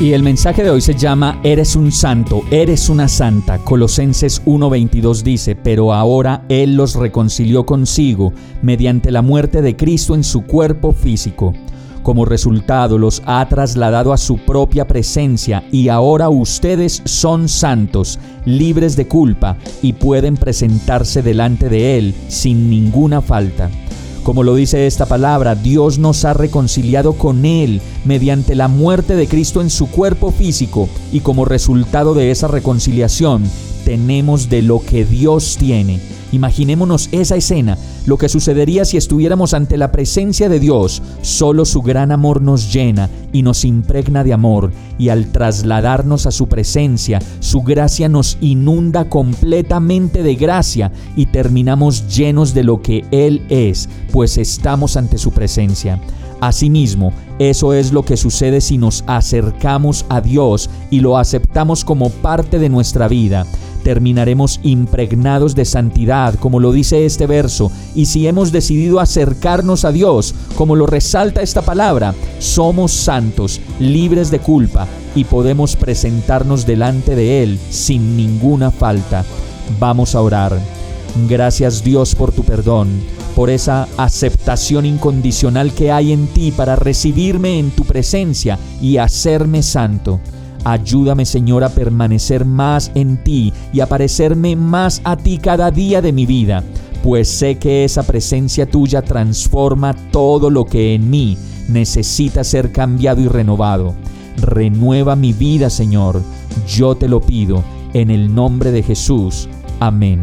Y el mensaje de hoy se llama Eres un santo, eres una santa. Colosenses 1:22 dice, pero ahora Él los reconcilió consigo mediante la muerte de Cristo en su cuerpo físico. Como resultado los ha trasladado a su propia presencia y ahora ustedes son santos, libres de culpa y pueden presentarse delante de Él sin ninguna falta. Como lo dice esta palabra, Dios nos ha reconciliado con Él mediante la muerte de Cristo en su cuerpo físico y como resultado de esa reconciliación tenemos de lo que Dios tiene. Imaginémonos esa escena, lo que sucedería si estuviéramos ante la presencia de Dios. Solo su gran amor nos llena y nos impregna de amor, y al trasladarnos a su presencia, su gracia nos inunda completamente de gracia y terminamos llenos de lo que Él es, pues estamos ante su presencia. Asimismo, eso es lo que sucede si nos acercamos a Dios y lo aceptamos como parte de nuestra vida terminaremos impregnados de santidad, como lo dice este verso, y si hemos decidido acercarnos a Dios, como lo resalta esta palabra, somos santos, libres de culpa, y podemos presentarnos delante de Él sin ninguna falta. Vamos a orar. Gracias Dios por tu perdón, por esa aceptación incondicional que hay en ti para recibirme en tu presencia y hacerme santo. Ayúdame Señor a permanecer más en ti y a parecerme más a ti cada día de mi vida, pues sé que esa presencia tuya transforma todo lo que en mí necesita ser cambiado y renovado. Renueva mi vida Señor, yo te lo pido, en el nombre de Jesús. Amén.